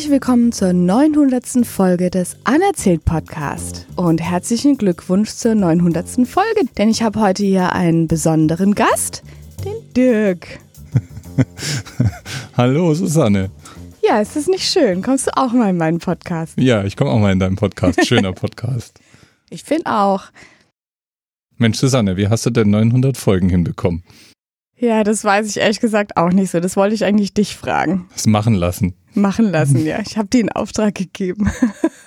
Herzlich willkommen zur 900. Folge des Anerzählt Podcast und herzlichen Glückwunsch zur 900. Folge, denn ich habe heute hier einen besonderen Gast, den Dirk. Hallo Susanne. Ja, ist das nicht schön? Kommst du auch mal in meinen Podcast? Ja, ich komme auch mal in deinen Podcast. Schöner Podcast. ich finde auch. Mensch, Susanne, wie hast du denn 900 Folgen hinbekommen? Ja, das weiß ich ehrlich gesagt auch nicht so. Das wollte ich eigentlich dich fragen. Das machen lassen. Machen lassen, ja. Ich habe dir einen Auftrag gegeben.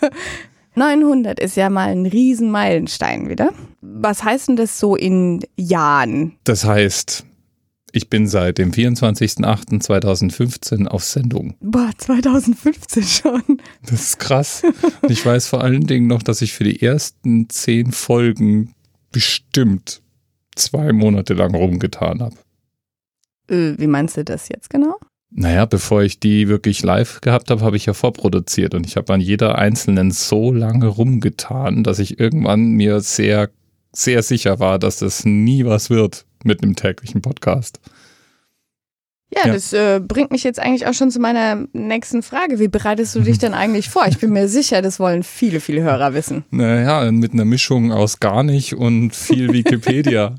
900 ist ja mal ein Riesenmeilenstein wieder. Was heißt denn das so in Jahren? Das heißt, ich bin seit dem 24.08.2015 auf Sendung. Boah, 2015 schon. Das ist krass. Und ich weiß vor allen Dingen noch, dass ich für die ersten zehn Folgen bestimmt zwei Monate lang rumgetan habe. Äh, wie meinst du das jetzt genau? Naja, bevor ich die wirklich live gehabt habe, habe ich ja vorproduziert und ich habe an jeder einzelnen so lange rumgetan, dass ich irgendwann mir sehr, sehr sicher war, dass das nie was wird mit einem täglichen Podcast. Ja, ja. das äh, bringt mich jetzt eigentlich auch schon zu meiner nächsten Frage. Wie bereitest du dich denn eigentlich vor? Ich bin mir sicher, das wollen viele, viele Hörer wissen. Naja, mit einer Mischung aus gar nicht und viel Wikipedia.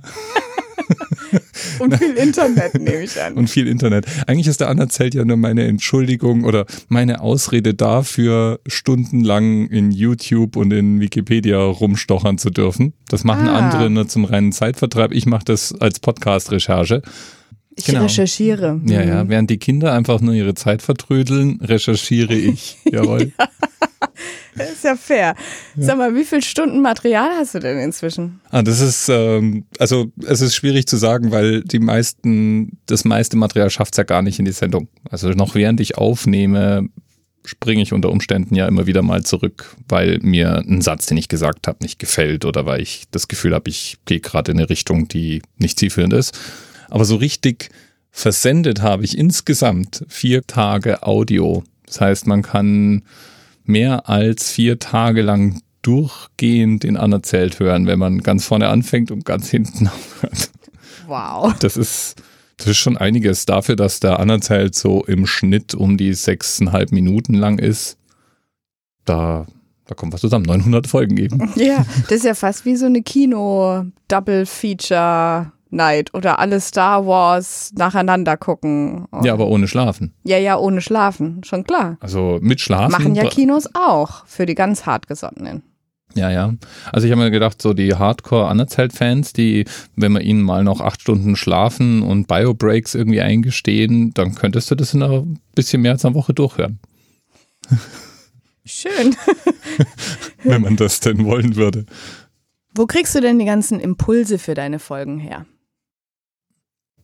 Und viel Internet, nehme ich an. Und viel Internet. Eigentlich ist der Anerzählt ja nur meine Entschuldigung oder meine Ausrede dafür, stundenlang in YouTube und in Wikipedia rumstochern zu dürfen. Das machen ah. andere nur zum reinen Zeitvertreib. Ich mache das als Podcast-Recherche. Ich genau. recherchiere. Ja, ja. Mhm. Während die Kinder einfach nur ihre Zeit vertrödeln, recherchiere ich. Jawohl. ja. Das ist ja fair. Sag mal, wie viele Stunden Material hast du denn inzwischen? Ah, das ist, ähm, also es ist schwierig zu sagen, weil die meisten, das meiste Material schafft es ja gar nicht in die Sendung. Also noch während ich aufnehme, springe ich unter Umständen ja immer wieder mal zurück, weil mir ein Satz, den ich gesagt habe, nicht gefällt oder weil ich das Gefühl habe, ich gehe gerade in eine Richtung, die nicht zielführend ist. Aber so richtig versendet habe ich insgesamt vier Tage Audio. Das heißt, man kann mehr als vier Tage lang durchgehend in anerzählt hören, wenn man ganz vorne anfängt und ganz hinten aufhört. Wow. Das ist, das ist schon einiges dafür, dass der anerzählt so im Schnitt um die sechseinhalb Minuten lang ist. Da, da kommt was zusammen. 900 Folgen eben. Ja, das ist ja fast wie so eine Kino-Double-Feature Night oder alle Star Wars nacheinander gucken. Ja, aber ohne Schlafen. Ja, ja, ohne Schlafen, schon klar. Also mit Schlafen. Machen ja Kinos auch für die ganz hartgesottenen. Ja, ja. Also ich habe mir gedacht, so die Hardcore-Anerzählt-Fans, die, wenn wir ihnen mal noch acht Stunden schlafen und Bio-Breaks irgendwie eingestehen, dann könntest du das in einer bisschen mehr als einer Woche durchhören. Schön. wenn man das denn wollen würde. Wo kriegst du denn die ganzen Impulse für deine Folgen her?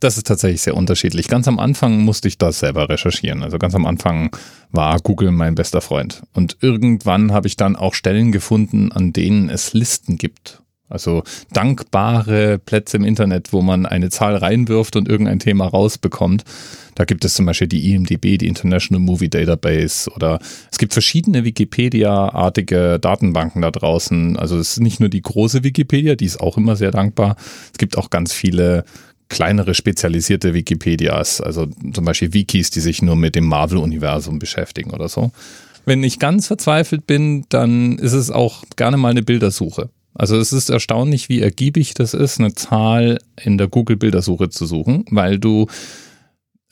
Das ist tatsächlich sehr unterschiedlich. Ganz am Anfang musste ich das selber recherchieren. Also ganz am Anfang war Google mein bester Freund. Und irgendwann habe ich dann auch Stellen gefunden, an denen es Listen gibt. Also dankbare Plätze im Internet, wo man eine Zahl reinwirft und irgendein Thema rausbekommt. Da gibt es zum Beispiel die IMDB, die International Movie Database oder es gibt verschiedene Wikipedia-artige Datenbanken da draußen. Also es ist nicht nur die große Wikipedia, die ist auch immer sehr dankbar. Es gibt auch ganz viele kleinere spezialisierte Wikipedias, also zum Beispiel Wikis, die sich nur mit dem Marvel-Universum beschäftigen oder so. Wenn ich ganz verzweifelt bin, dann ist es auch gerne mal eine Bildersuche. Also es ist erstaunlich, wie ergiebig das ist, eine Zahl in der Google-Bildersuche zu suchen, weil du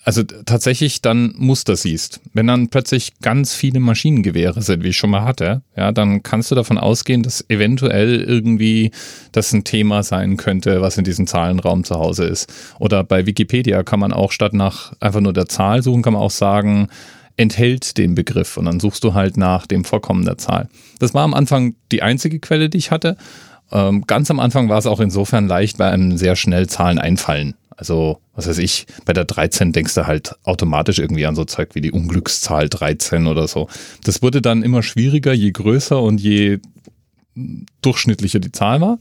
also tatsächlich dann Muster siehst. Wenn dann plötzlich ganz viele Maschinengewehre sind, wie ich schon mal hatte, ja, dann kannst du davon ausgehen, dass eventuell irgendwie das ein Thema sein könnte, was in diesem Zahlenraum zu Hause ist. Oder bei Wikipedia kann man auch statt nach einfach nur der Zahl suchen, kann man auch sagen, enthält den Begriff und dann suchst du halt nach dem Vorkommen der Zahl. Das war am Anfang die einzige Quelle, die ich hatte. Ähm, ganz am Anfang war es auch insofern leicht, weil einem sehr schnell Zahlen einfallen. Also, was weiß ich, bei der 13 denkst du halt automatisch irgendwie an so Zeug wie die Unglückszahl 13 oder so. Das wurde dann immer schwieriger, je größer und je durchschnittlicher die Zahl war.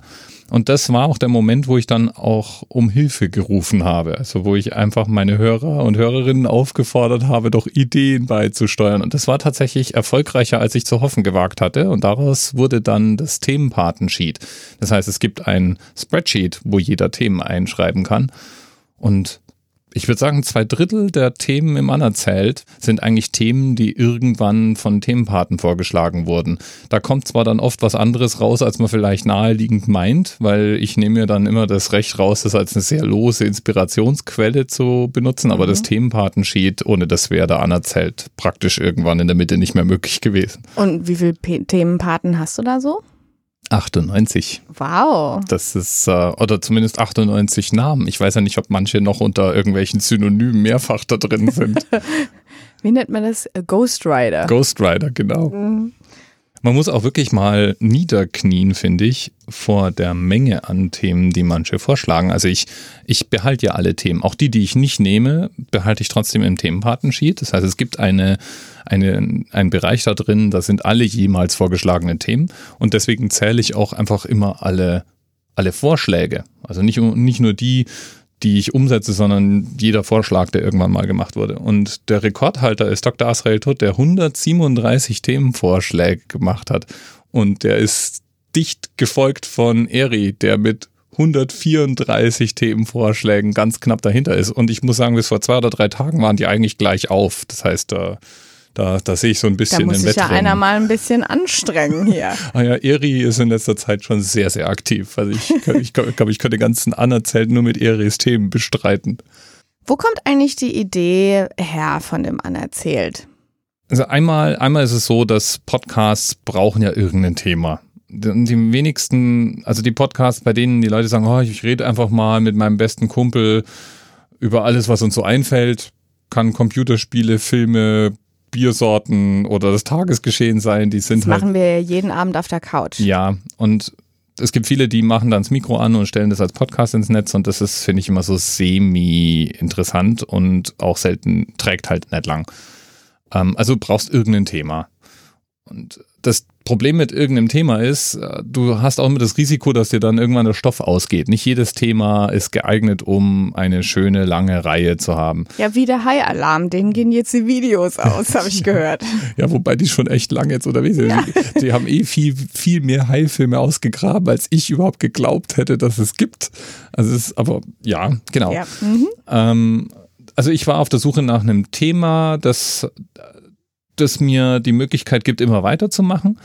Und das war auch der Moment, wo ich dann auch um Hilfe gerufen habe. Also wo ich einfach meine Hörer und Hörerinnen aufgefordert habe, doch Ideen beizusteuern. Und das war tatsächlich erfolgreicher, als ich zu hoffen gewagt hatte. Und daraus wurde dann das Themenpatensheet. Das heißt, es gibt ein Spreadsheet, wo jeder Themen einschreiben kann. Und ich würde sagen, zwei Drittel der Themen im Anerzählt sind eigentlich Themen, die irgendwann von Themenpaten vorgeschlagen wurden. Da kommt zwar dann oft was anderes raus, als man vielleicht naheliegend meint, weil ich nehme mir dann immer das Recht raus, das als eine sehr lose Inspirationsquelle zu benutzen, aber mhm. das Themenpatensheet, ohne das wäre der Anerzählt praktisch irgendwann in der Mitte nicht mehr möglich gewesen. Und wie viele Themenpaten hast du da so? 98. Wow. Das ist, äh, oder zumindest 98 Namen. Ich weiß ja nicht, ob manche noch unter irgendwelchen Synonymen mehrfach da drin sind. Wie nennt man das? Ghost Rider. Ghost Rider, genau. Mhm. Man muss auch wirklich mal niederknien, finde ich, vor der Menge an Themen, die manche vorschlagen. Also ich, ich behalte ja alle Themen. Auch die, die ich nicht nehme, behalte ich trotzdem im Themenpatensheet. Das heißt, es gibt eine, eine, einen Bereich da drin, da sind alle jemals vorgeschlagenen Themen. Und deswegen zähle ich auch einfach immer alle, alle Vorschläge. Also nicht, nicht nur die, die ich umsetze, sondern jeder Vorschlag, der irgendwann mal gemacht wurde. Und der Rekordhalter ist Dr. Asrael Tutt, der 137 Themenvorschläge gemacht hat. Und der ist dicht gefolgt von Eri, der mit 134 Themenvorschlägen ganz knapp dahinter ist. Und ich muss sagen, bis vor zwei oder drei Tagen waren die eigentlich gleich auf. Das heißt, da da, da sehe ich so ein bisschen da muss sich ja einer mal ein bisschen anstrengen hier. ah ja, Eri ist in letzter Zeit schon sehr, sehr aktiv. Also ich, ich glaube, ich könnte den ganzen Anerzählt nur mit Eris Themen bestreiten. Wo kommt eigentlich die Idee her von dem Anerzählt? Also einmal, einmal ist es so, dass Podcasts brauchen ja irgendein Thema. Die wenigsten, also die Podcasts, bei denen die Leute sagen, oh, ich rede einfach mal mit meinem besten Kumpel über alles, was uns so einfällt, kann Computerspiele, Filme, Biersorten oder das Tagesgeschehen sein. Die sind das halt, machen wir jeden Abend auf der Couch. Ja, und es gibt viele, die machen dann das Mikro an und stellen das als Podcast ins Netz und das ist, finde ich, immer so semi-interessant und auch selten trägt halt nicht lang. Ähm, also brauchst irgendein Thema. Und das Problem mit irgendeinem Thema ist, äh, du hast auch immer das Risiko, dass dir dann irgendwann der Stoff ausgeht. Nicht jedes Thema ist geeignet, um eine schöne lange Reihe zu haben. Ja, wie der Hai-Alarm, denen gehen jetzt die Videos aus, habe ich gehört. Ja, wobei die schon echt lang jetzt unterwegs sind. Ja. Die, die, haben eh viel, viel mehr Hai-Filme ausgegraben, als ich überhaupt geglaubt hätte, dass es gibt. Also es ist aber, ja, genau. Ja. Mhm. Ähm, also ich war auf der Suche nach einem Thema, das das mir die Möglichkeit gibt, immer weiterzumachen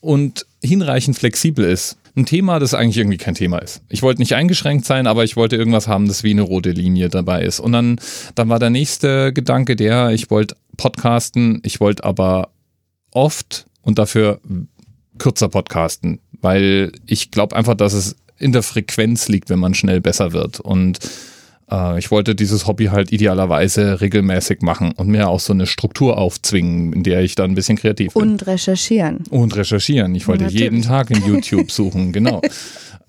und hinreichend flexibel ist. Ein Thema, das eigentlich irgendwie kein Thema ist. Ich wollte nicht eingeschränkt sein, aber ich wollte irgendwas haben, das wie eine rote Linie dabei ist. Und dann, dann war der nächste Gedanke der, ich wollte podcasten, ich wollte aber oft und dafür kürzer podcasten, weil ich glaube einfach, dass es in der Frequenz liegt, wenn man schnell besser wird. Und äh, ich wollte dieses Hobby halt idealerweise regelmäßig machen und mir auch so eine Struktur aufzwingen, in der ich dann ein bisschen kreativ bin. Und recherchieren. Und recherchieren. Ich wollte ja, jeden Tag in YouTube suchen, genau.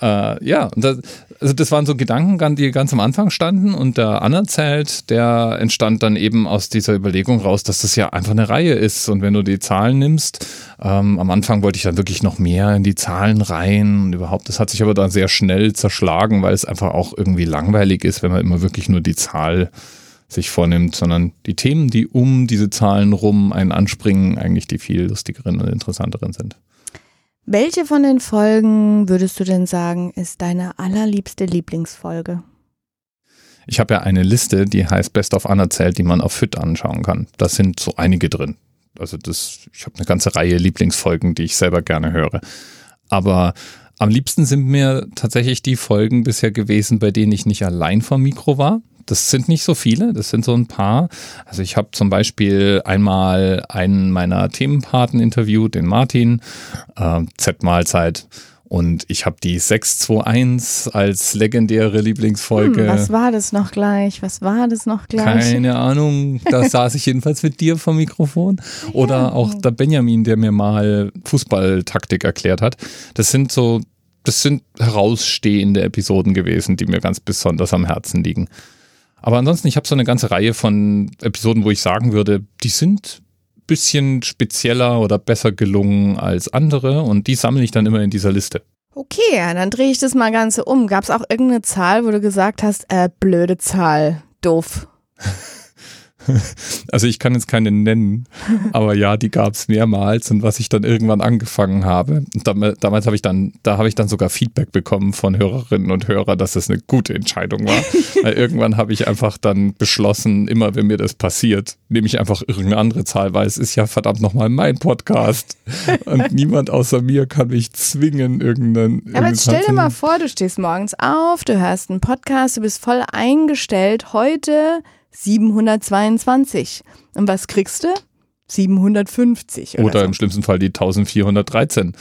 äh, ja, das, also das waren so Gedanken, die ganz am Anfang standen und der Anerzählt, der entstand dann eben aus dieser Überlegung raus, dass das ja einfach eine Reihe ist und wenn du die Zahlen nimmst, ähm, am Anfang wollte ich dann wirklich noch mehr in die Zahlen rein und überhaupt, das hat sich aber dann sehr schnell zerschlagen, weil es einfach auch irgendwie langweilig ist, wenn man immer wirklich nur die Zahl sich vornimmt, sondern die Themen, die um diese Zahlen rum einen anspringen, eigentlich die viel lustigeren und interessanteren sind. Welche von den Folgen würdest du denn sagen, ist deine allerliebste Lieblingsfolge? Ich habe ja eine Liste, die heißt Best of Anerzählt, die man auf FIT anschauen kann. Da sind so einige drin. Also das, ich habe eine ganze Reihe Lieblingsfolgen, die ich selber gerne höre. Aber am liebsten sind mir tatsächlich die Folgen bisher gewesen, bei denen ich nicht allein vom Mikro war, das sind nicht so viele, das sind so ein paar. Also ich habe zum Beispiel einmal einen meiner Themenpaten interviewt, den Martin, äh, Z-Mahlzeit. Und ich habe die 621 als legendäre Lieblingsfolge. Hm, was war das noch gleich? Was war das noch gleich? Keine Ahnung. Da saß ich jedenfalls mit dir vom Mikrofon. Oder ja. auch der Benjamin, der mir mal Fußballtaktik erklärt hat. Das sind so, das sind herausstehende Episoden gewesen, die mir ganz besonders am Herzen liegen. Aber ansonsten, ich habe so eine ganze Reihe von Episoden, wo ich sagen würde, die sind ein bisschen spezieller oder besser gelungen als andere und die sammle ich dann immer in dieser Liste. Okay, dann drehe ich das mal ganz um. Gab es auch irgendeine Zahl, wo du gesagt hast, äh, blöde Zahl, doof? Also ich kann jetzt keine nennen, aber ja, die gab es mehrmals und was ich dann irgendwann angefangen habe, damals, damals habe ich dann, da habe ich dann sogar Feedback bekommen von Hörerinnen und Hörern, dass das eine gute Entscheidung war. Weil irgendwann habe ich einfach dann beschlossen, immer wenn mir das passiert, nehme ich einfach irgendeine andere Zahl, weil es ist ja verdammt nochmal mein Podcast und niemand außer mir kann mich zwingen, irgendeinen. Aber jetzt stell dir mal vor, du stehst morgens auf, du hörst einen Podcast, du bist voll eingestellt. Heute 722. Und was kriegst du? 750. Oder, Oder, so. im schlimmsten Fall die 1413.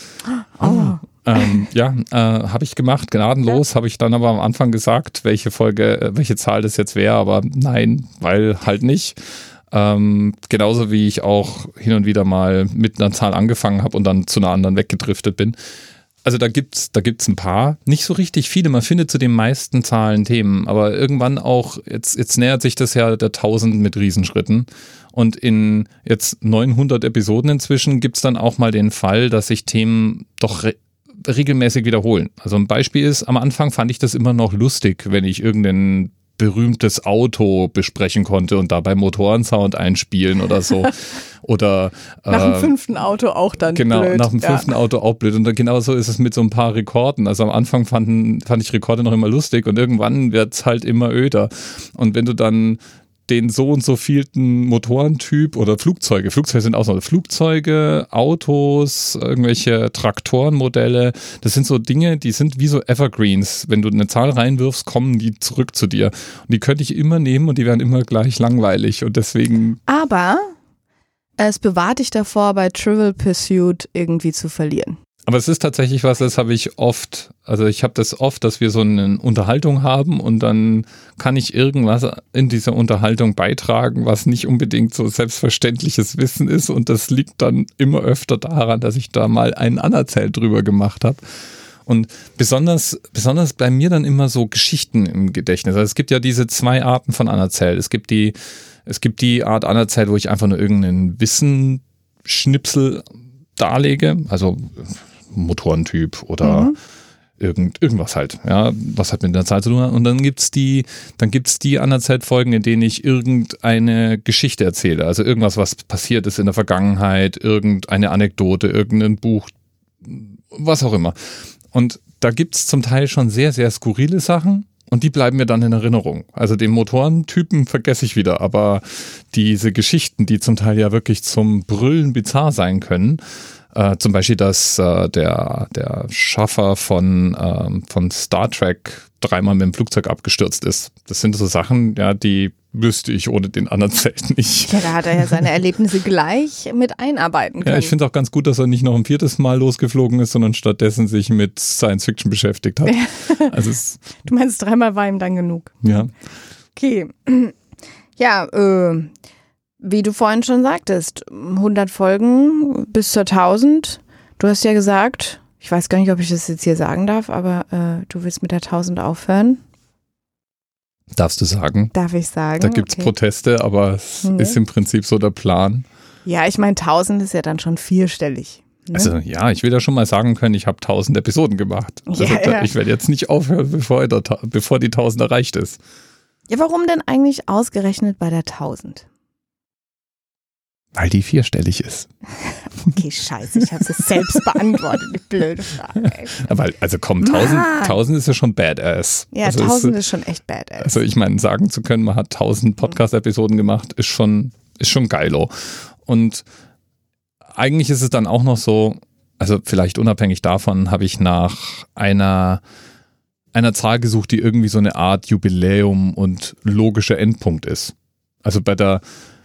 Oh. Ähm, ja, äh, habe ich gemacht, gnadenlos. Habe ich dann aber am Anfang gesagt, welche Folge, äh, welche Zahl das jetzt wäre, aber nein, weil halt nicht. Ähm, genauso wie ich auch hin und wieder mal mit einer Zahl angefangen habe und dann zu einer anderen weggedriftet bin. Also da gibt's, da gibt's ein paar, nicht so richtig viele. Man findet zu den meisten Zahlen Themen, aber irgendwann auch, jetzt, jetzt nähert sich das ja der 1000 mit Riesenschritten. Und in jetzt 900 Episoden inzwischen gibt's dann auch mal den Fall, dass sich Themen doch re regelmäßig wiederholen. Also ein Beispiel ist, am Anfang fand ich das immer noch lustig, wenn ich irgendeinen berühmtes Auto besprechen konnte und dabei Motorensound einspielen oder so. Oder nach dem äh, fünften Auto auch dann Genau, blöd. nach dem fünften ja. Auto auch blöd. Und genau so ist es mit so ein paar Rekorden. Also am Anfang fanden, fand ich Rekorde noch immer lustig und irgendwann wird's halt immer öder. Und wenn du dann den so und so vielten Motorentyp oder Flugzeuge, Flugzeuge sind auch noch Flugzeuge, Autos, irgendwelche Traktorenmodelle, das sind so Dinge, die sind wie so Evergreens. Wenn du eine Zahl reinwirfst, kommen die zurück zu dir. Und die könnte ich immer nehmen und die werden immer gleich langweilig. Und deswegen Aber es bewahrt dich davor, bei Trivial Pursuit irgendwie zu verlieren. Aber es ist tatsächlich was, das habe ich oft, also ich habe das oft, dass wir so eine Unterhaltung haben und dann kann ich irgendwas in dieser Unterhaltung beitragen, was nicht unbedingt so selbstverständliches Wissen ist und das liegt dann immer öfter daran, dass ich da mal einen Anerzählt drüber gemacht habe. Und besonders, besonders bleiben mir dann immer so Geschichten im Gedächtnis. Also es gibt ja diese zwei Arten von Anerzählt. Es gibt die, es gibt die Art Anerzählt, wo ich einfach nur irgendeinen Wissenschnipsel darlege, also Motorentyp oder Mhm. irgend, irgendwas halt, ja, was hat mit der Zahl zu tun hat. Und dann gibt's die, dann gibt's die Anerzählt-Folgen, in denen ich irgendeine Geschichte erzähle. Also irgendwas, was passiert ist in der Vergangenheit, irgendeine Anekdote, irgendein Buch, was auch immer. Und da gibt's zum Teil schon sehr, sehr skurrile Sachen. Und die bleiben mir dann in Erinnerung. Also den Motorentypen vergesse ich wieder, aber diese Geschichten, die zum Teil ja wirklich zum Brüllen bizarr sein können, äh, zum Beispiel, dass äh, der, der Schaffer von, ähm, von Star Trek dreimal mit dem Flugzeug abgestürzt ist. Das sind so Sachen, ja, die wüsste ich ohne den anderen Zelt nicht. Ja, da hat er ja seine Erlebnisse gleich mit einarbeiten können. Ja, ich finde es auch ganz gut, dass er nicht noch ein viertes Mal losgeflogen ist, sondern stattdessen sich mit Science Fiction beschäftigt hat. Also du meinst, dreimal war ihm dann genug. ja. Okay. Ja, äh, wie du vorhin schon sagtest, 100 Folgen bis zur 1000. Du hast ja gesagt, ich weiß gar nicht, ob ich das jetzt hier sagen darf, aber äh, du willst mit der 1000 aufhören. Darfst du sagen? Darf ich sagen? Da gibt's Okay. Proteste, aber es Mhm. ist im Prinzip so der Plan. Ja, ich meine, 1000 ist ja dann schon vierstellig. Ne? Also ja, ich will ja schon mal sagen können, ich habe tausend Episoden gemacht. Also Ja, ja. ich werde jetzt nicht aufhören, bevor, der, bevor die tausend erreicht ist. ja, warum denn eigentlich ausgerechnet bei der 1000? Weil die vierstellig ist. Okay, scheiße, ich habe es selbst beantwortet, die blöde Frage. Ey. Aber also komm, tausend, Mann. tausend ist ja schon badass. Ja, also 1000 ist, ist schon echt badass. also ich meine, sagen zu können, man hat tausend Podcast-Episoden gemacht, ist schon, ist schon geilo. Und eigentlich ist es dann auch noch so, also vielleicht unabhängig davon, habe ich nach einer, einer Zahl gesucht, die irgendwie so eine Art Jubiläum und logischer Endpunkt ist. Also bei der,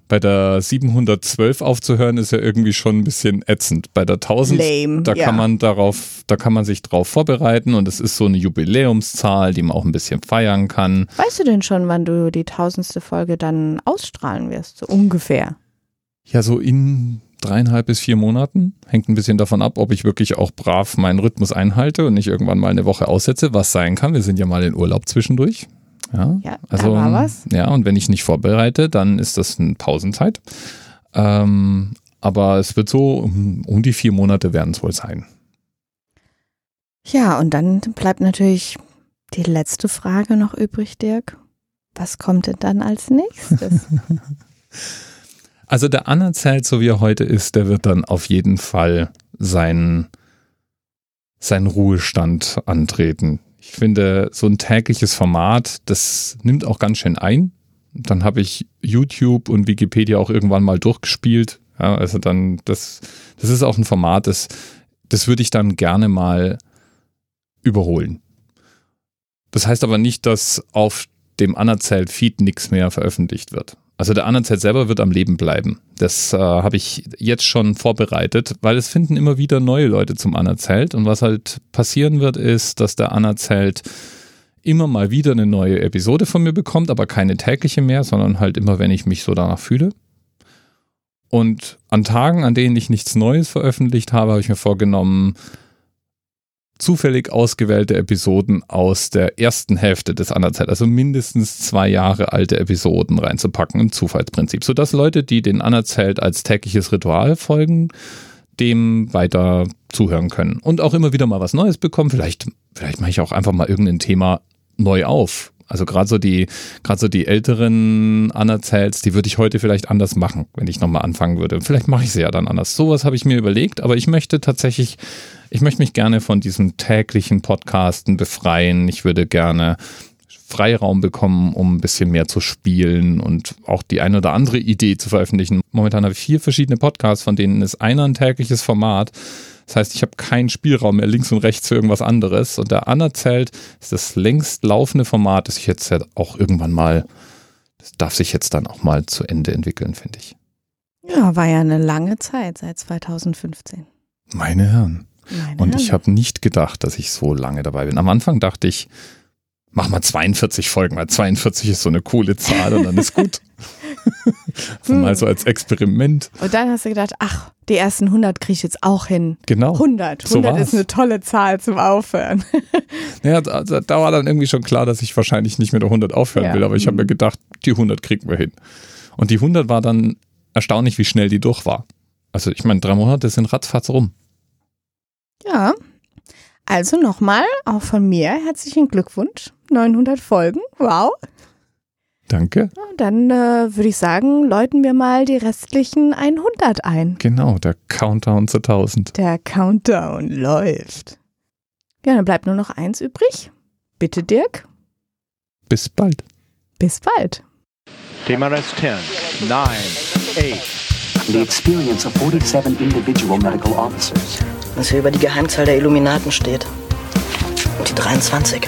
bei der 712 aufzuhören ist ja irgendwie schon ein bisschen ätzend. Bei der 1000, Lame, da ja. kann man darauf, da kann man sich drauf vorbereiten und es ist so eine Jubiläumszahl, die man auch ein bisschen feiern kann. Weißt du denn schon, wann du die tausendste Folge dann ausstrahlen wirst? So ungefähr. Ja, so in dreieinhalb bis vier Monaten. Hängt ein bisschen davon ab, ob ich wirklich auch brav meinen Rhythmus einhalte und nicht irgendwann mal eine Woche aussetze, was sein kann. Wir sind ja mal in Urlaub zwischendurch. Ja, Ja, also, da war was. Ja, und wenn ich nicht vorbereite, dann ist das eine Pausenzeit. Ähm, aber es wird so, um, um die vier Monate werden es wohl sein. Ja, und dann bleibt natürlich die letzte Frage noch übrig, Dirk. Was kommt denn dann als nächstes? Also der Anerzählt, so wie er heute ist, der wird dann auf jeden Fall seinen, seinen Ruhestand antreten. Ich finde, so ein tägliches Format, das nimmt auch ganz schön ein. Dann habe ich YouTube und Wikipedia auch irgendwann mal durchgespielt. Ja, also dann, das, das ist auch ein Format, das, das würde ich dann gerne mal überholen. Das heißt aber nicht, dass auf dem Anerzählt-Feed nichts mehr veröffentlicht wird. Also der Anerzählt selber wird am Leben bleiben. Das äh, habe ich jetzt schon vorbereitet, weil es finden immer wieder neue Leute zum Anerzählt. Und was halt passieren wird, ist, dass der Anerzählt immer mal wieder eine neue Episode von mir bekommt, aber keine tägliche mehr, sondern halt immer, wenn ich mich so danach fühle. Und an Tagen, an denen ich nichts Neues veröffentlicht habe, habe ich mir vorgenommen, zufällig ausgewählte Episoden aus der ersten Hälfte des Anerzählt, also mindestens zwei Jahre alte Episoden reinzupacken im Zufallsprinzip, sodass Leute, die den Anerzählt als tägliches Ritual folgen, dem weiter zuhören können und auch immer wieder mal was Neues bekommen. Vielleicht, vielleicht mache ich auch einfach mal irgendein Thema neu auf. Also gerade so die, gerade so die älteren Anerzähls, die würde ich heute vielleicht anders machen, wenn ich nochmal anfangen würde. Vielleicht mache ich sie ja dann anders. Sowas habe ich mir überlegt, aber ich möchte tatsächlich, ich möchte mich gerne von diesem täglichen Podcasten befreien. Ich würde gerne Freiraum bekommen, um ein bisschen mehr zu spielen und auch die eine oder andere Idee zu veröffentlichen. Momentan habe ich vier verschiedene Podcasts, von denen ist einer ein tägliches Format. Das heißt, ich habe keinen Spielraum mehr links und rechts für irgendwas anderes. Und der Anerzählt ist das längst laufende Format, das ich jetzt ja auch irgendwann mal, das darf sich jetzt dann auch mal zu Ende entwickeln, finde ich. Ja, war ja eine lange Zeit seit 2015. Meine Herren. Meine und Herren. ich habe nicht gedacht, dass ich so lange dabei bin. Am Anfang dachte ich, mach mal 42 Folgen, weil 42 ist so eine coole Zahl und dann ist gut. also mal so als Experiment. Und dann hast du gedacht, ach, die ersten 100 kriege ich jetzt auch hin. Genau. 100. 100 so ist eine tolle Zahl zum Aufhören. ja, da, da, war dann irgendwie schon klar, dass ich wahrscheinlich nicht mit der 100 aufhören ja. will, aber ich habe mir mhm. gedacht, die 100 kriegen wir hin. Und die 100 war dann erstaunlich, wie schnell die durch war. Also ich meine, drei Monate sind ratzfatz rum. Ja, also nochmal, auch von mir herzlichen Glückwunsch. 900 Folgen, wow. Danke. Dann äh, würde ich sagen, läuten wir mal die restlichen 100 ein. Genau, der Countdown zu 1000. Der Countdown läuft. Ja, dann bleibt nur noch eins übrig. Bitte, Dirk. Bis bald. Bis bald. TMRS 10, 9, 8. The experience of 47 individual medical officers. Was hier über die Geheimzahl der Illuminaten steht. Und die 23.